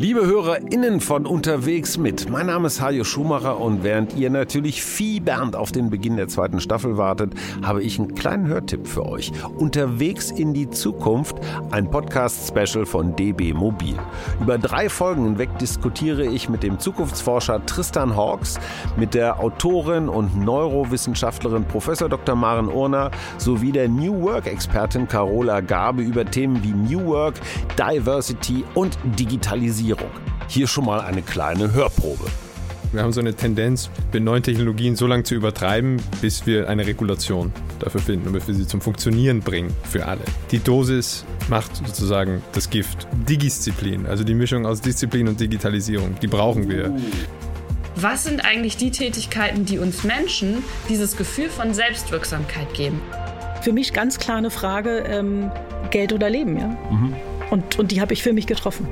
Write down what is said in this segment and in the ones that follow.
Liebe HörerInnen von Unterwegs mit, mein Name ist Hajo Schumacher und während ihr natürlich fiebernd auf den Beginn der zweiten Staffel wartet, habe ich einen kleinen Hörtipp für euch. Unterwegs in die Zukunft, ein Podcast-Special von DB Mobil. Über drei Folgen hinweg diskutiere ich mit dem Zukunftsforscher Tristan Hawks, mit der Autorin und Neurowissenschaftlerin Professor Dr. Maren Urner sowie der New Work-Expertin Carola Gabe über Themen wie New Work, Diversity und Digitalisierung. Digitalisierung. Hier schon mal eine kleine Hörprobe. Wir haben so eine Tendenz, mit neuen Technologien so lange zu übertreiben, bis wir eine Regulation dafür finden und wir sie zum Funktionieren bringen für alle. Die Dosis macht sozusagen das Gift. Digisziplin, also die Mischung aus Disziplin und Digitalisierung, die brauchen wir. Was sind eigentlich die Tätigkeiten, die uns Menschen dieses Gefühl von Selbstwirksamkeit geben? Für mich ganz klar eine Frage, ähm, Geld oder Leben, ja. Mhm. Und, und die habe ich für mich getroffen.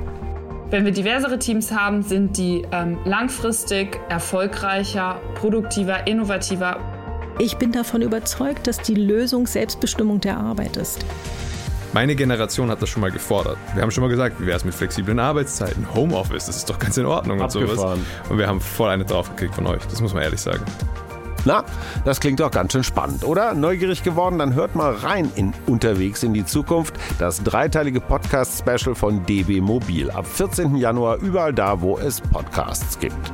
Wenn wir diversere Teams haben, sind die ähm, langfristig erfolgreicher, produktiver, innovativer. Ich bin davon überzeugt, dass die Lösung Selbstbestimmung der Arbeit ist. Meine Generation hat das schon mal gefordert. Wir haben schon mal gesagt, wie wäre es mit flexiblen Arbeitszeiten, Homeoffice, das ist doch ganz in Ordnung Abgefahren. und sowas. Und wir haben voll eine draufgekriegt von euch, das muss man ehrlich sagen. Na, das klingt doch ganz schön spannend, oder? Neugierig geworden? Dann hört mal rein in Unterwegs in die Zukunft, das dreiteilige Podcast-Special von DB Mobil. Ab 14. Januar überall da, wo es Podcasts gibt.